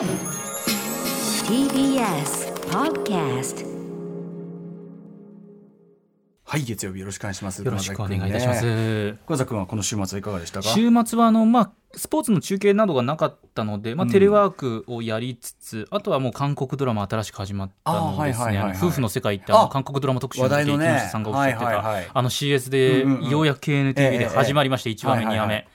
TBS Podcast はい月曜日よろしくお願いします。よろしくお願いいたします。小崎君はこの週末はいかがでしたか？週末はあの、まあ、スポーツの中継などがなかったので、まあ、テレワークをやりつつ、あとはもう韓国ドラマ新しく始まったのですね、夫婦の世界ってあのあ韓国ドラマ特集の木下さんがおっしゃってた、はいはいはい。あの CS でうんうんうん。ようやく KNTV で始まりまして、1話目、2話はいはいはい。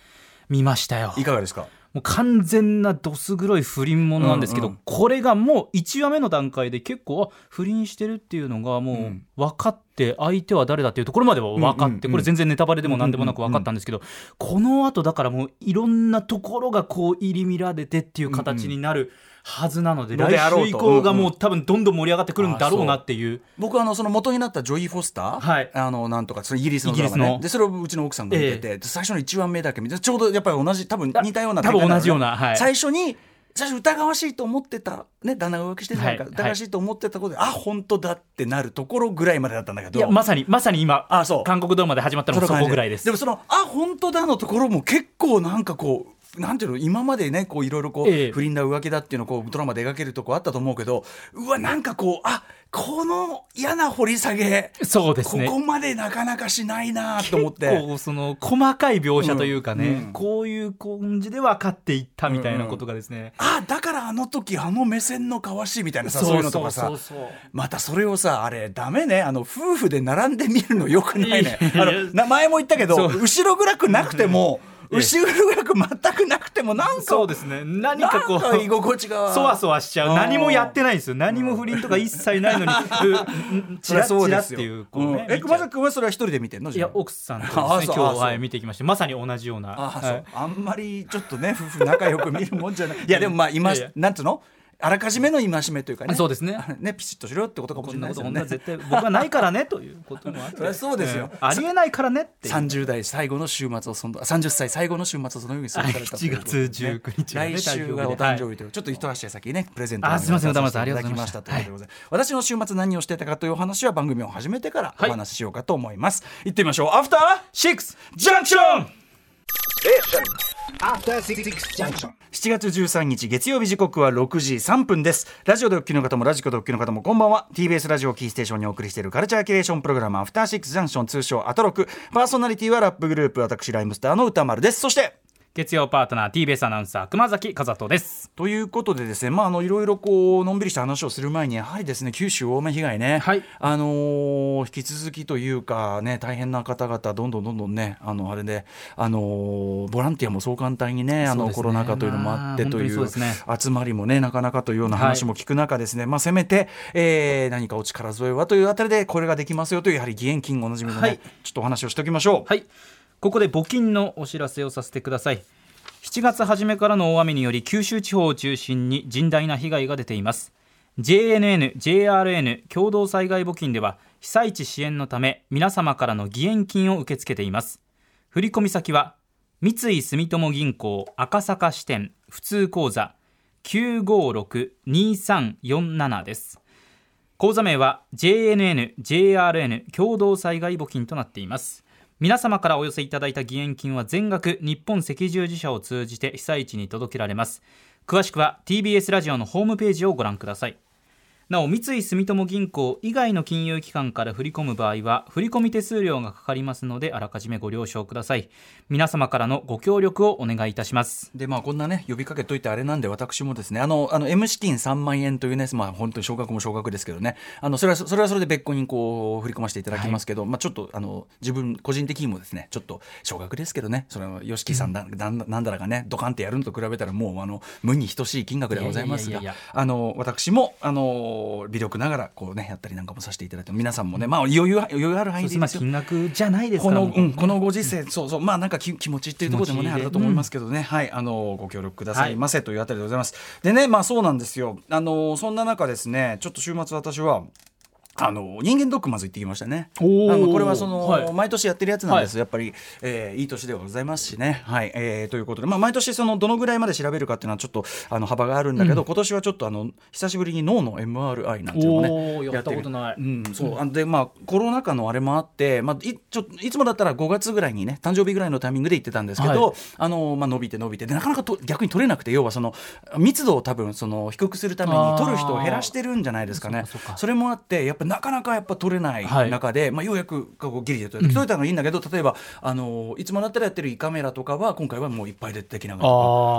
目、見ましたよ。いかがですか？もう完全などす黒い不倫ものなんですけど、うんうん。これがもう1話目の段階で結構あ不倫してるっていうのがもううん。分かって相手は誰だっていうところまでは分かって、これ全然ネタバレでも何でもなく分かったんですけど、この後だからもういろんなところがこう入り乱れてっていう形になるはずなので、来週以降がもう多分どんどん盛り上がってくるんだろうなっていう。僕はあのその元になった女医フォスター、はい。あのなんとかそれイギリスのでそれをうちの奥さんが見てて、で最初の1話目だけ見てちょうどやっぱり同じ多分似たような多分同じようなはい。最初に最初疑わしいと思ってた、ね、旦那が浮気してたから、はい。疑わしいと思ってたことで、あ本当だってなるところぐらいまでだったんだけど。いやまさにまさに今あそう。韓国ドラマで始まったのもそこぐらいです。でもそのあ本当だのところも結構なんかこうなんていうの今までねこういろいろこう、ええ。不倫だ浮気だっていうのをこうドラマで描けるとこあったと思うけどうわなんかこうあこの嫌な掘り下げそうですね。ここまでなかなかしないなと思って。結構その細かい描写というかね、うんうん。こういう感じで分かっていったみたいなことがですね、あだからあの時あの目線の交わしみたいなさそういうのとかさ。またそれをさあれダメねあの夫婦で並んで見るのよくないね。あのな前も言ったけど後ろ暗くなくてもええ後ろ暗く全くなくてもなんかそうですね。何かこう居心地が。そわそわしちゃう。何もやってないんですよ。何も不倫とか一切ないのに。う チラチラっていうこうね、え熊崎君はそれは一人で見てんの？いや奥さんと今日はい見てきました。まさに同じような。あ、んまりちょっとね夫婦仲良く見るもんじゃない。いやでもまあ今なんつうの？あらかじめの戒めというかね。そうですね。ねピシッとしろよってことかもこしれんないことなです。よね絶対僕はないからねということもあって。そうですよ。んありえないからねっていう。30代最後の週末をその30歳最後の週末をそのように過ごされたということで7月19日来週がお誕生日というちょっと一足先ねプレゼントあすいません歌丸さんありがいただとうございました。私の週末何をしてたかというお話は番組を始めてからおはい。話ししようかと思います。行ってみましょう。アフターシックスジャンクション.7月13日月曜日時刻は6時3分です。ラジオでお聞きの方もラジコでお聞きの方もこんばんは。TBS ラジオキーステーションにお送りしているカルチャーキュレーションプログラムアフターシックスジャンクション通称アトロク。パーソナリティはラップグループ私ライムスターの歌丸です。そして月曜パートナー TBS アナウンサー熊崎和人です。ということでですね、まあ、あのいろいろこうのんびりした話をする前にやはりですね九州大雨被害ね、はい。あのー引き続きというかね大変な方々どんどんどんどんねあのあれで、あのーボランティアもそう簡単にねあのね。コロナ禍というのもあってまあというね。集まりもねなかなかというような話も聞く中ですね、まあ、せめて、えー何かお力添えはというあたりでこれができますよというやはり義援金おなじみのね、はい。ちょっとお話をしておきましょう。はいここで募金のお知らせをさせてください。7月初めからの大雨により九州地方を中心に甚大な被害が出ています。JNN、JRN 共同災害募金では被災地支援のため皆様からの義援金を受け付けています。振込先は三井住友銀行赤坂支店普通口座956-2347です。口座名は JNN、JRN 共同災害募金となっています。皆様からお寄せいただいた義援金は全額日本赤十字社を通じて被災地に届けられます。詳しくは TBS ラジオのホームページをご覧ください。なお三井住友銀行以外の金融機関から振り込む場合は振込手数料がかかりますのであらかじめご了承ください。皆様からのご協力をお願いいたします。でまあこんなね呼びかけといてあれなんで私もですねあのあの M 資金3万円というねまあ本当に少額も少額ですけどね。あのそれはそれはそれで別個にこう振り込ませていただきますけど、まあちょっとあの自分個人的にもですねちょっと少額ですけどね。それは YOSHIKI さんだ、なんなんだらがねドカンってやるのと比べたらもうあの無に等しい金額ではございますが。あの私もあの微力ながらこうねやったりなんかもさせていただいて皆さんもねまあ余裕余裕ある範囲で金額じゃないですこの、ううん、このご時世、そうそう、まあ、なんか気気持ちっていうところでもね、あれだと思いますけどね、はい、あの、ご協力ください。ませというあたりでございます。でね、まあ、そうなんですよ。あの、そんな中ですね、ちょっと週末私は。あの人間ドックまず行ってきましたね。あのこれはその、はい。毎年やってるやつなんです、やっぱり、えーいい年ではございますしね。はい、えーということで、まあ、毎年そのどのぐらいまで調べるかっていうのはちょっとあの幅があるんだけど、今年はちょっとあの久しぶりに脳の MRI なんていうのをねやったることない。うん、そう。あのでまあコロナ禍のあれもあって、まあ、いちょいつもだったら5月ぐらいにね誕生日ぐらいのタイミングで行ってたんですけど、はい。あのまあ、伸びて伸びてでなかなかと逆に取れなくて要はその密度を多分その低くするために取る人を減らしてるんじゃないですかね。そそそれもあってやっぱなかなかやっぱ取れないはい。中で、まあ、ようやくこうギリで取れた取れたのがいいんだけど、例えばあのいつもだったらやってる胃カメラとかは今回はもういっぱいでできなかったあ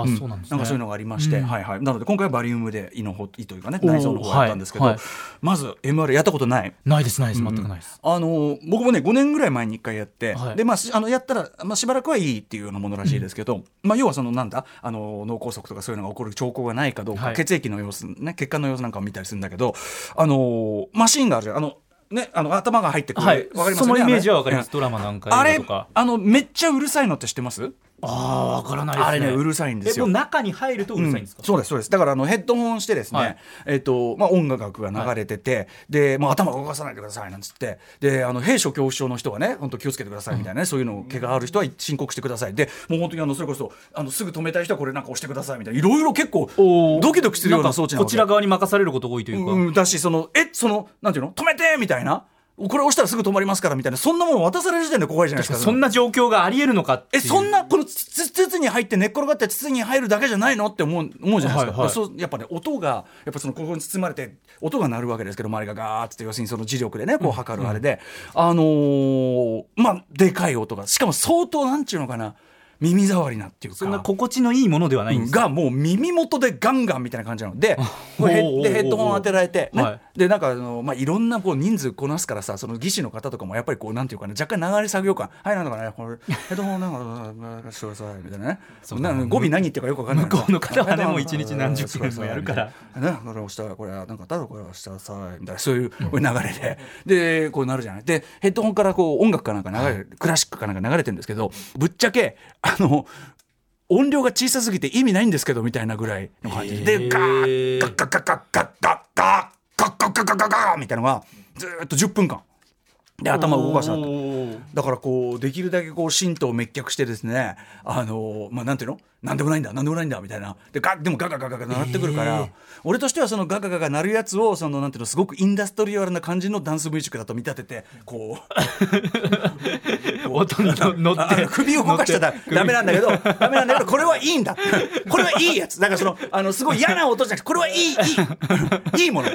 ーそうなんですね。かそういうのがありまして、うん。はいはい、なので今回はバリウムで胃の方胃というかね内臓の方をやったんですけど、はい。はい。まず MR やったことない？ないですないです。全くないです、あの僕もね5年ぐらい前に1回やって、はい。でまあしあのやったら、まあ、しばらくはいいっていうようなものらしいですけど、まあ、要はそのなんだあの脳梗塞とかそういうのが起こる兆候がないかどうか、はい。血液の様子ね血管の様子なんかを見たりするんだけどあのマシンがある。じゃんあのねあの頭が入ってくる、はい。わかりますそのイメージはわかります。あドラマなんか。れあれあのめっちゃうるさいのって知ってます？ああわからないですね。あれねうるさいんですよ。中に入るとうるさいんですか、うんそうですそうです。だからあのヘッドホンしてですね、はい。えっ、とまあ音楽が流れてて、でもう頭動かさないでくださいなんつってであの兵所恐怖症の人はね本当気をつけてくださいみたいなね、そういうの毛がある人は申告してください。でもう本当にあのそれこそあのすぐ止めたい人はこれなんか押してくださいみたいな。いろいろ結構ドキドキするような装置なこちら側に任されること多いというか、うん、だしそのえそのなんていうの？止めてみたいなこれ押したらすぐ止まりますからみたいなそんなもの渡される時点で怖いじゃないですかそんな状況がありえるのかえそんなこのつ筒に入って寝っ転がって筒に入るだけじゃないのって思う思うじゃないですか,、はいはい。そうやっぱね音がやっぱそのここに包まれて音が鳴るわけですけど周りがガーッつって要するにその磁力でねこう測るあれで、あのーまあでかい音がしかも相当なんちゅうのかな耳障りなっていうか。そんな心地のいいものではないんですか、がもう耳元でガンガンみたいな感じなの。で でヘッドホン当てられて、ね。はい。でなんかあの、まあ、いろんなこう人数こなすからさその技師の方とかもやっぱりこうなんていうかな若干流れ作業感。はいなんだかねこれヘッドホンなんかしてくださいみたいなねそうな語尾何言ってるかよくわかんない向こうの方はねもう一日何十件もやるからねこれ押したらこれなんかただこれ押したらさみたいなそういうこういう流れででこうなるじゃないでヘッドホンからこう音楽かなんか流れるクラシックかなんか流れてるんですけどぶっちゃけあの音量が小さすぎて意味ないんですけどみたいなぐらいの感じへでー。ガーガッガッガッガッガッガッガッガッガッガッガッガッガッみたいなのがずーっと10分間で頭を動かすなとだからこうできるだけこう神道を滅却してですねあのまあなんていうの？なんでもないんだなんでもないんだみたいな。でガでもガガガガガ鳴ってくるから、へー俺としてはそのガガガガ鳴るやつをそのなんていうの？すごくインダストリアルな感じのダンス V 軸だと見立ててこう 音に乗って首を動かしちゃダダメなんだけどダメなんだけどこれはいいんだ。これはいいやつ。だからそのあのすごい嫌な音じゃなくてこれはいいいいいいもの。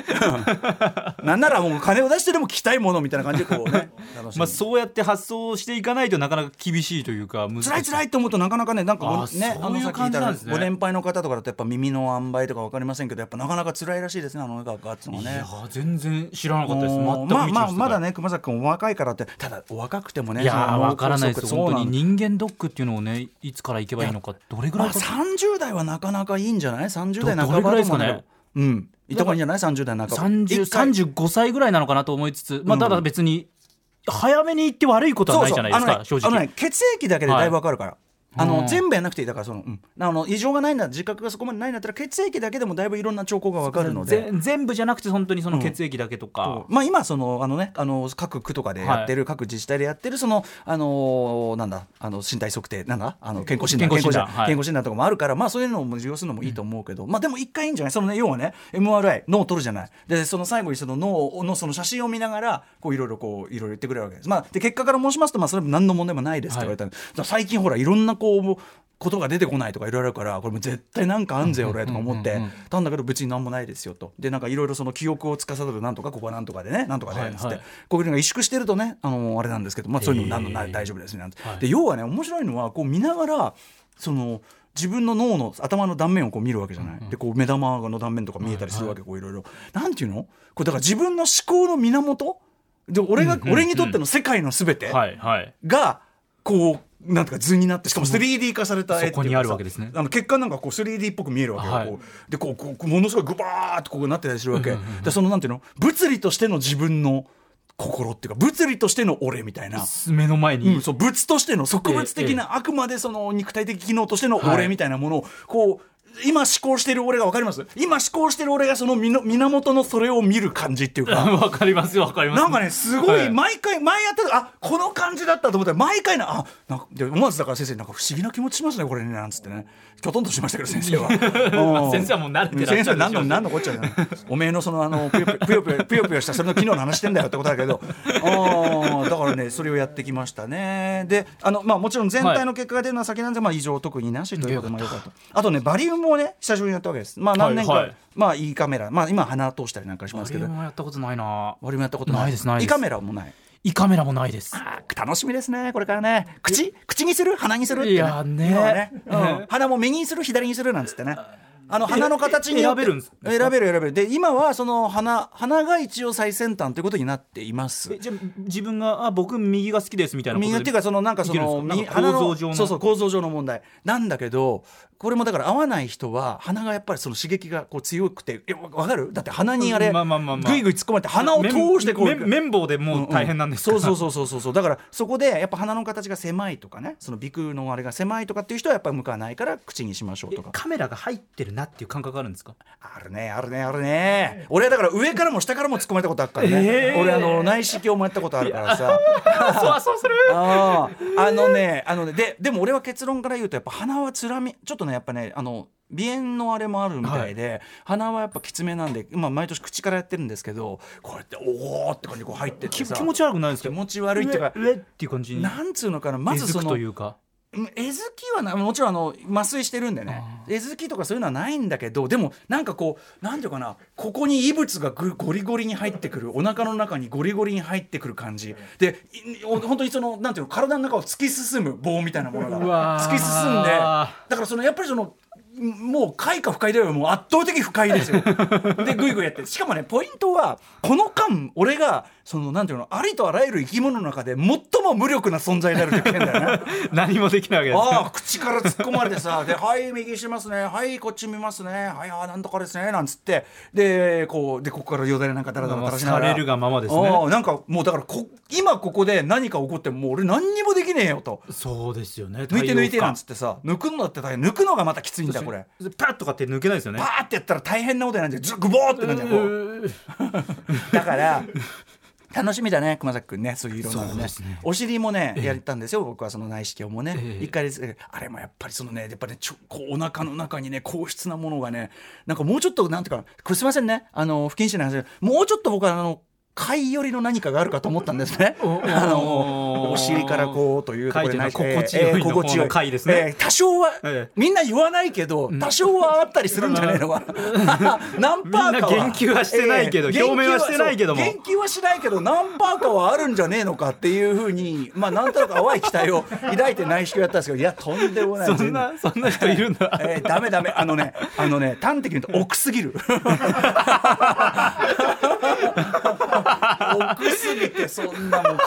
なんならもう金を出してでも聞きたいものみたいな感じでこうねまあ、そうやって発想していかないとなかなか厳しいというか難し辛い辛いと思うとなかなかねなんかねあのさっき言った感じなんですね。ご年配の方とかだとやっぱ耳の塩梅とか分かりませんけどやっぱなかなか辛いらしいですねあの音楽がっていうのはね。いや。ー全然知らなかったです。全くまあまあまだね熊崎君お若いからってただお若くてもねいやーそのわからないです。本当に人間ドックっていうのをねいつから行けばいいのかどれぐらまあ、いか30代はなかなかいいんじゃない？30代ど半ばですかね？うん。いった方がいいんじゃない？30代半ば。30一回35歳ぐらいなのかなと思いつつ、まあ、うん。ただ別に早めに行って悪いことはないじゃないですかそうそう。正直あのねあのね血液だけでだいぶわかるから、あのうん。全部やんなくていい。だからその、うん、あの異常がないんだ自覚がそこまでないんだったら血液だけでもだいぶいろんな兆候がわかるので。ぜ全部じゃなくて本当にその血液だけとか、まあ、今そのあの、ね、あの各区とかでやってる、各自治体でやってるその、あのなんだあの身体測定なんだあの健康診断健康診断はい。健康診断とかもあるから、まあ、そういうのも利用するのもいいと思うけど、まあ、でも一回いいんじゃない？その、ね、要はね MRI 脳を取るじゃない。でその最後にその脳のその写真を見ながらこういろいろこういろいろ言ってくれるわけです、まあ、で結果から申しますと、まあ、それも何の問題もないですって言われたんでだから最近ほらいろんなこうことが出てこないとかいろいろあるからこれもう絶対なんかあんぜ俺とか思ってたんだけど別になんもないですよと。でなんかいろいろその記憶を司るなんとかここはなんとかでねなんとかではいつって、はいこういうのが萎縮してるとねあのあれなんですけど、まあ、そういうのなんのない大丈夫ですねなんて、で要はね面白いのはこう見ながらその自分の脳の頭の断面をこう見るわけじゃない、でこう目玉の断面とか見えたりするわけ、こういろいろなんていうの？これだから自分の思考の源？で俺が、俺にとっての世界の全て、はいはい。がこうなんとか図になってしかも 3D 化された絵っていうかさそこにあるわけですね。あの血管なんかこう 3D っぽく見えるわけよ、はい。こう。でこうこうものすごいグバーっとこうなってたりするわけ、でそのなんていうの？物理としての自分の心っていうか物理としての俺みたいな。目の前に、うん、そう物としての植物的な、あくまでその肉体的機能としての俺みたいなものをこう今思考してる俺が分かります？今思考してる俺がその源のそれを見る感じっていうか。わかりますわかります。なんかねすごはい。い毎回前やった時あこの感じだったと思って毎回なあなんかで思わずだから先生なんか不思議な気持ちしますねこれねなんつってね。きょとんとしましたけど先生は。うん。先生はもう慣れてらっしゃる何の何のこっちゃね。おめえのそのあのぷよぷよぷよぷよしたそれの機能の話してんだよってことだけど。あだからねそれをやってきましたね。であのまあもちろん全体の結果が出るのは先なんで、まあ異常特になしということでまあよかった。あとねバリウムをね久しぶりにやったわけです。まあ何年か、はい。はいまあいいカメラまあ今鼻通したりなんかしますけど。バリウムやったことないな。バリウムやったことないです。ないです胃カメラもない胃カメラもないです。楽しみですねこれからね。口口にする？鼻にする？って、ね、いやね。ね。うん。鼻も右にする？左にする？なんつってねあの鼻の形に選べるんですか？選べる選べる。で今はその鼻鼻が一応最先端ということになっています。えじゃあ自分があ僕右が好きですみたいなことで右っていうかそのなんかそのいけるんですか？なんか右鼻の構造上の。そうそう構造上の問題。なんだけどこれもだから合わない人は鼻がやっぱりその刺激がこう強くてえわわかる？だって鼻にあれぐいぐい突っ込まれて鼻を通してこう綿棒でもう大変なんですから、そうそうそうそうそう。そうだからそこでやっぱ鼻の形が狭いとかねその鼻腔のあれが狭いとかっていう人はやっぱり向かないから口にしましょうとか。カメラが入ってるなっていう感覚あるんですか？あるねあるねあるね。俺はだから上からも下からも突っ込まれたことあるからね、えー。俺あの内視鏡もやったことあるからさ。そわそわする？あー。あのねあのねででも俺は結論から言うとやっぱ鼻はつらみちょっとねやっぱねあの鼻炎のあれもあるみたいで、鼻はやっぱきつめなんで、まあ、毎年口からやってるんですけどこうやっておおって感じでこう入ってって気持ち悪くないですか？気持ち悪いっていうか上上っていう感じになんつうのかなまずそのというかうんえずきはなもちろんあの麻酔してるんでね。えずきとかそういうのはないんだけどでもなんかこうなんていうかなここに異物がぐゴリゴリに入ってくる。お腹の中にゴリゴリに入ってくる感じ。で本当にそのなんていうの体の中を突き進む棒みたいなものが突き進んで。だからそのやっぱりそのもう快か不快ではもう圧倒的不快ですよ。でグイグイやってしかもねポイントはこの間俺がそのなんていうのありとあらゆる生き物の中で最も無力な存在であるって言ってんだよね。何もできないわけですああね口から突っ込まれてさ「ではい右しますねはいこっち見ますねはいあーなんとかですね」なんつって。でこうでここからよだれなんかダラダラ垂らしながら。されるがままですね。ああなんかもうだからこ今ここで何か起こってももう俺何にもできねえよと。そうですよね。抜いて抜いてなんつっってさ抜くのだって大変抜くのがまたきついんだこれ。パッとかって抜けないですよね。パーってやったら大変なことになるんでずグボーってなるじゃ だから楽しみだね熊崎君ねそういういろんなのね。ね。お尻もね、やったんですよ僕はその内視鏡もね、ええ。一回です。あれもやっぱりそのねやっぱねちょこうお腹の中にね硬質なものがねなんかもうちょっとなんていうかこれすいませんね。あの不謹慎な話でもうちょっと僕はあの貝寄りの何かがあるかと思ったんですね。あのお尻からこうというところで。貝とい心地よいの方の貝ですね。えー多少は、ええみんな言わないけど多少はあったりするんじゃないのかな。何パーかは言及はしてないけど ええ表明はしてないけども。言及はしないけど何パーかはあるんじゃねえのかっていうふうにまあなんとなく淡い期待を抱いて内視鏡やったんですけどいやとんでもない。そんなそんな人いるんだ。えー、ダメダメ。あのねあのね端的に言うと奥すぎる 奥すぎてそんなもう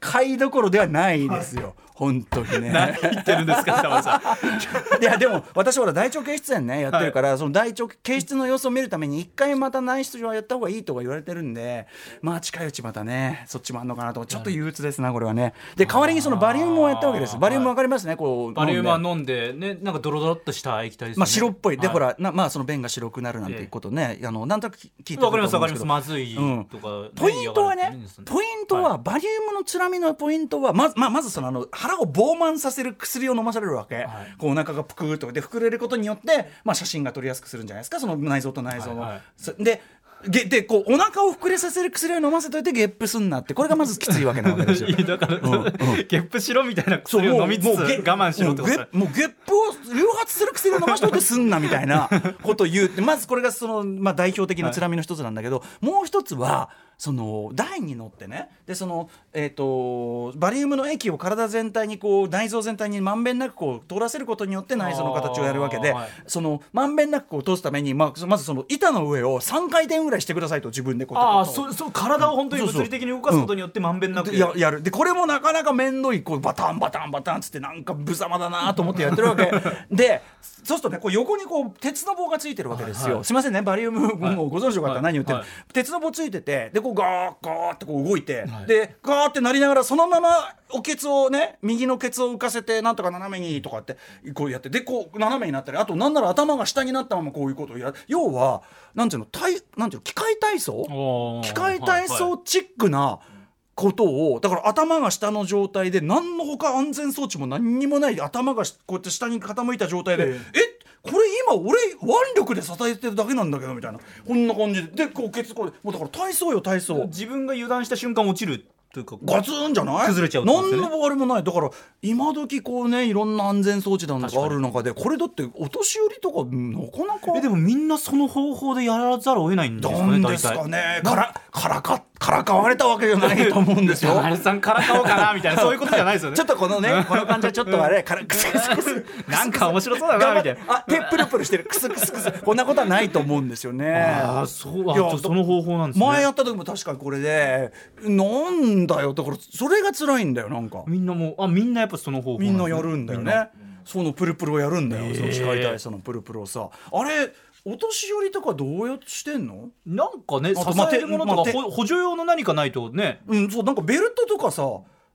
買いどころではないですよ。本当にね。何言ってるんですか北村さん。いやでも私ほら大腸憩室炎ねやってるから、その大腸憩室の様子を見るために一回また内視鏡はやった方がいいとか言われてるんでまあ近いうちまたねそっちもあんのかなと。ちょっと憂鬱ですなこれはね。で代わりにそのバリウムをやったわけです。バリウムわかりますねこうバリウムは飲んでねなんかドロドロっとした液体ですよね。まあ、白っぽい。で、はほらなまあその便が白くなるなんていうことね、あのなんとなく聞いてるわかりますわかります。とまずいうん。とかね。ポイントはねポイントは、バリウムのつらみのポイントはまず,、まあ、まずそのあの腹を膨満させる薬を飲まされるわけ、こうお腹がぷくーっとで膨れることによって、まあ、写真が撮りやすくするんじゃないですか？その内臓と内臓の。はいはい。そでげでこうお腹を膨れさせる薬を飲ませといてゲップすんなってこれがまずきついわけなわけですよ。だから、うんうん。ゲップしろみたいな薬を飲みつつ我慢しろってこと。もうゲップを誘発する薬を飲ましといてすんなみたいなことを言うってまずこれがその、まあ、代表的なつらみの一つなんだけど、もう一つはその台に乗ってねでその、えー、とバリウムの液を体全体にこう内臓全体にまんべんなくこう通らせることによって内臓の形をやるわけで、そのまんべんなくこう通すために、まあ、まずその板の上を3回転ぐらいしてくださいと自分でこうあそうそう体を本当に物理的に動かすことによってまんべんなくでややる。でこれもなかなか面倒いこうバタンバタンバタンっつってなんか無様だなと思ってやってるわけ。でそうするとねこう横にこう鉄の棒がついてるわけですよ、はいすいませんねバリウムもうご存知の方は何言ってる、はい鉄の棒ついててでここうガーガーってこう動いて、はい。でガーってなりながらそのままおケツをね右のケツを浮かせてなんとか斜めにとかってこうやってでこう斜めになったりあとなんなら頭が下になったままこういうことをやる要はなんていうの体なんていうの機械体操機械体はい操チックなことをだから頭が下の状態で何のほか安全装置も何にもないで頭がしこうやって下に傾いた状態で、えこれ今俺腕力で支えてるだけなんだけどみたいな。こんな感じで。でこうケツこうもうだから体操よ体操。自分が油断した瞬間落ちるというかガツンじゃない？崩れちゃうってことです何のあれもない。だから今時こうねいろんな安全装置なんかある中でこれだってお年寄りとかうんなかなかえでもみんなその方法でやらざるを得ないんですかねですかね。からからかからかわれたわけじゃないと思うんですよ。山根さんからかおうかなみたいなそういうことじゃないですよね。ちょっとこのね、この感じはちょっとあれ、からクスクスクス。なんか面白そうだなみたいな。あ、手プルプルしてる、クスクスクス。こんなことはないと思うんですよね。ああそうあその方法なんですね。前やった時も確かにこれで、なんだよ、だからそれが辛いんだよ、なんか。みんなもうあみんなやっぱその方法みんなやるんだよね。そのプルプルをやるんだよ、へー。その機械体操のプルプルをさ。あれ、お年寄りとかどうやってしてんの？なんかね支えるものとまあかほ補助用の何かないとね。うん、そうなんかベルトとかさ。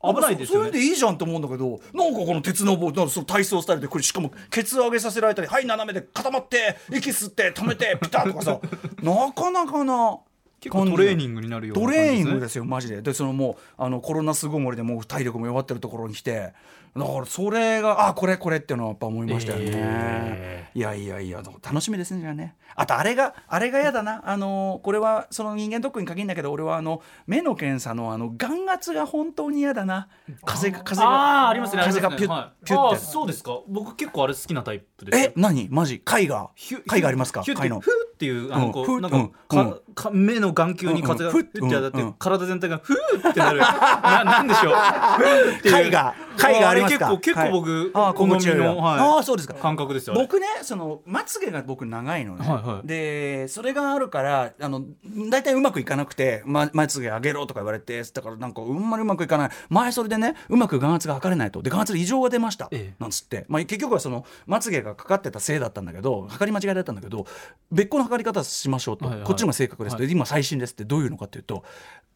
危ないですよね。そそれでいいじゃんと思うんだけどなんかこの鉄の棒なんかその体操スタイルでこれしかもケツ上げさせられたりはい斜めで固まって息吸って止めてピタッとかさ。なかなかな結構トレーニンングになるようなト感じですね。レーニングですよマジで。でそのもうあのコロナ巣ごもりでもう体力も弱ってるところに来てだからそれがあこれこれっていうのはやっぱ思いましたよね、えいやいやいや楽しみですねじゃあね。あとあれがあれが嫌だな。あのこれはその人間ドックに限るんだけど俺はあの目の検査のあの眼圧が本当に嫌だな。風が風がああありますね風がピュッ、はい。ピュッて。そうですか。僕結構あれ好きなタイプです。よえ何？マジ？貝が貝がありますか？貝の。フーっていうあのこうなんかうん。かうん。か目の眼球に風がうんうん。フッってやって体全体がフーってなる。ななんでしょう？フーっていう貝がありますか？れ結構結構僕はい。あー好みのはい。ああそうですか。感覚ですよあれ僕ねそのまつげが僕長いのね、はいはい。でそれがあるからあの大体うまくいかなくて、ま、まつげ上げろとか言われてだからなんかうんまりうまくいかない。前それでねうまく眼圧が測れないと。で眼圧で異常が出ました、ええ。なんつって、まあ、結局はそのまつげがかかってたせいだったんだけど測り間違いだったんだけど別個の測り方しましょうと、はいはい。こっちの方が正確ですと、は今最新ですってどういうのかっていうと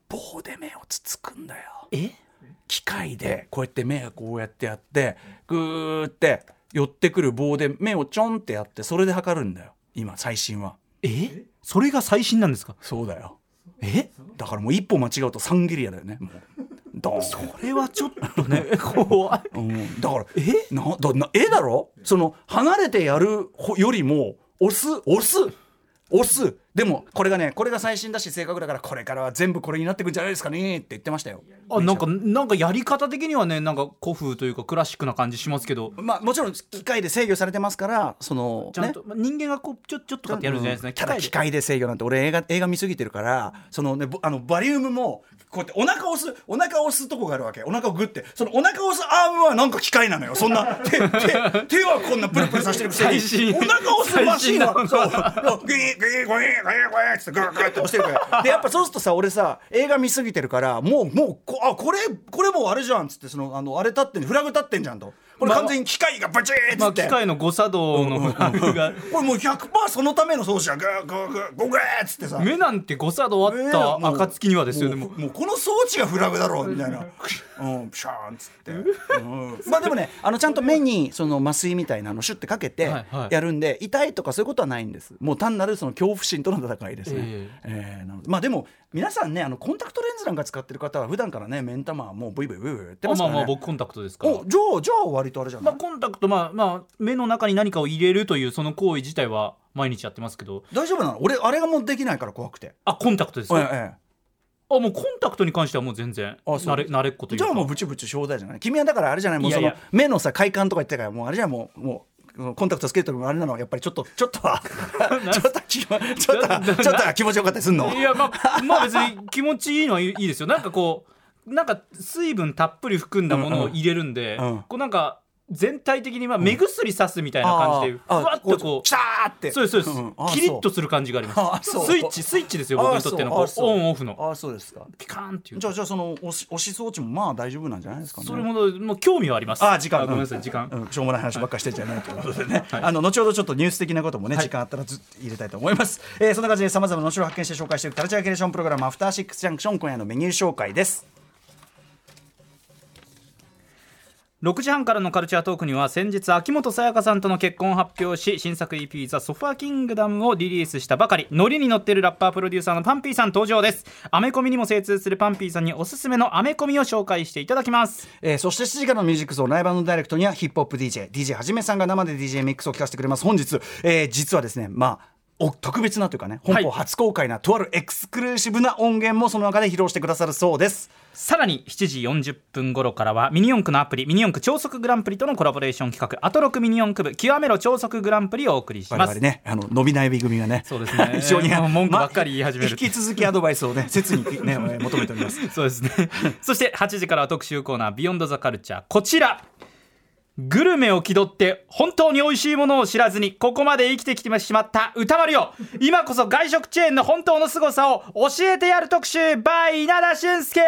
棒で目をつつくんだよ。え？機械でこうやって目がこうやってやってグーって寄ってくる棒で目をちょんってやってそれで測るんだよ。今最新は。え？それが最新なんですか？そうだよ。え？だからもう一歩間違うとサンゲリアだよねもう。ドーン。これはちょっとね 怖い。うん、だからえ？なだなえだろ？その離れてやるほよりも押す押す押す。でもこれがねこれが最新だし正確だからこれからは全部これになってくんじゃないですかねって言ってましたよ。あなんかなんかやり方的にはねなんか古風というかクラシックな感じしますけど。まあもちろん機械で制御されてますからそのちゃんと、まあ人間がこうちょちょっとかってやるじゃないですか、うん。ただ機械で制御なんて俺映画映画見すぎてるからそのねぼあのバリウムもこうやってお腹押すお腹押すとこがあるわけ。お腹をグッて。そのお腹押すアームはなんか機械なのよ。そんな手手手はこんなプルプルさせてるくせに。お腹押すマシンはそう。グイグイグイグイグイってグーグーって押してるから。でやっぱそうするとさ俺さ映画見すぎてるからもうもうこあこれこれもうあれじゃんっつってそのあのあれ立ってんフラグ立ってんじゃんとこれまあ完全に機械がバチーッつって、まあ機械の誤作動のフラグがこれもう100%そのための装置やグーグーグーグーグーっつってさ目なんて誤作動あった暁にはですよねもうもうこの装置がフラグだろうみたいなうんピシャーンっつって、うんまあでもねあのちゃんと目にその麻酔みたいなのシュッてかけてはいはいやるんで、痛いとかそういうことはないんですもう単なるその恐怖心との戦いですね、ええーなのでまあでも皆さんねあのコンタクトレンズなんか使ってる方は普段からね目ん玉はもうブイブイブイブイ言ってあまあますからね。まあ僕コンタクトですから。おじゃあじゃあ割とあれじゃない、まあ、コンタクト、まあまあ、目の中に何かを入れるというその行為自体は毎日やってますけど。大丈夫なの？俺あれがもうできないから怖くて。あコンタクトですか、ええええ。あもうコンタクトに関してはもう全然慣れ慣れっこというか。じゃあもうブチブチ正代じゃない？君はだからあれじゃない？もうその目のさ快感とか言ってたからもうあれじゃもうもうコンタクトつけるときもあれなのやっぱりちょっと ちょっとはちょっと気もちょっとはちょっとは気持ちよかったりすんの？いやまあまあ別に気持ちいいのはいいいいですよ。なんかこうなんか水分たっぷり含んだものを入れるんで、うんうん。こうなんか全体的にまあ目薬さすみたいな感じでふわっとこうキャーって。そうですそうです、キリッとする感じがあります。スイッチスイッチですよ僕にとってのオンオフの。あそうですか。ピカーンっていう。じゃあじゃあその押し押し装置もまあ大丈夫なんじゃないですかね。それももう興味はあります。あ時間。ごめんなさい時間、うん、しょうもない話ばっかりしてんじゃないということでね、あの後ほどちょっとニュース的なこともね、はい。時間あったらずっと入れたいと思います、えーそんな感じでさまざまな後ろ発見して紹介しているカルチャーキュレーションプログラムアフターシックスジャンクション今夜のメニュー紹介です6時半からのカルチャートークには先日秋元才加さんとの結婚を発表し新作 EP「ザ・ソファーキングダム」をリリースしたばかり。ノリに乗っているラッパープロデューサーのパンピーさん登場です。アメコミにも精通するパンピーさんにおすすめのアメコミを紹介していただきます。えーそして7時からのミュージックゾーンライブダイレクトにはヒップホップ DJ DJ はじめさんが生で DJ ミックスを聞かせてくれます。本日、えー実はですねまあお特別なというかね本邦初公開な、とあるエクスクルーシブな音源もその中で披露してくださるそうです。さらに7時40分頃からはミニ四駆のアプリミニ四駆超速グランプリとのコラボレーション企画アトロクミニ四駆部極めろ超速グランプリをお送りし我々ますねあの伸び悩み組がねそうですね。非常に文句ばっかり言い始める。ま引き続きアドバイスをね切にねえー求めております。そうですね。そして8時からは特集コーナービヨンドザカルチャーこちらグルメを気取って本当に美味しいものを知らずにここまで生きてきてしまった歌丸よ。今こそ外食チェーンの本当の凄さを教えてやる特集 by 稲田俊介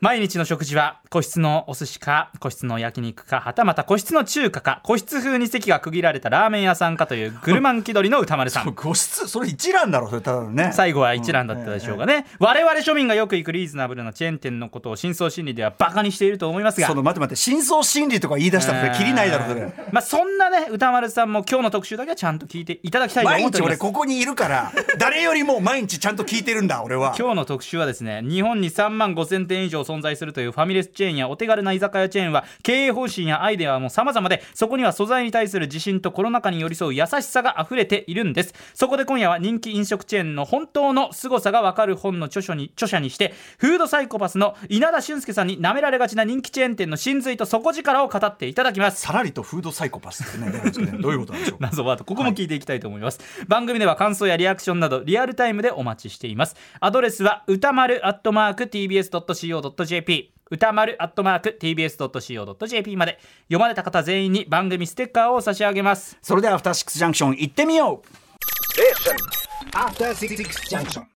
毎日の食事は個室のお寿司か個室の焼肉かはたまた個室の中華か個室風に席が区切られたラーメン屋さんかというグルマン気取りの歌丸さん。個室それ一覧だろそれただのね。最後は一覧だったでしょうかね、我々庶民がよく行くリーズナブルなチェーン店のことを深層心理ではバカにしていると思いますが。その待って待って深層心理とか言い出したらそれきりないだろそれ。まあそんなね歌丸さんも今日の特集だけはちゃんと聞いていただきたいと思毎日っております。俺ここにいるから誰よりも毎日ちゃんと聞いてるんだ俺は。今日の特集はですね日本に3万5000店以上存在するというファミレスチェーンやお手軽な居酒屋チェーンは経営方針やアイデアも様々でそこには素材に対する自信とコロナ禍に寄り添う優しさが溢れているんです。そこで今夜は人気飲食チェーンの本当の凄さがわかる本の著書に著者にしてフードサイコパスの稲田俊介さんに舐められがちな人気チェーン店の真髄と底力を語っていただきます。さらりとフードサイコパスってねどねどういうことなんでしょう。謎ワードここも聞いていきたいと思います、番組では感想やリアクションなどリアルタイムでお待ちしています。アドレスは歌丸アットマーク TBS.CO.JP 歌丸アットマーク TBS.CO.JP まで。読まれた方全員に番組ステッカーを差し上げます。それではアフターシックスジャンクション行ってみよう。After Six Junction.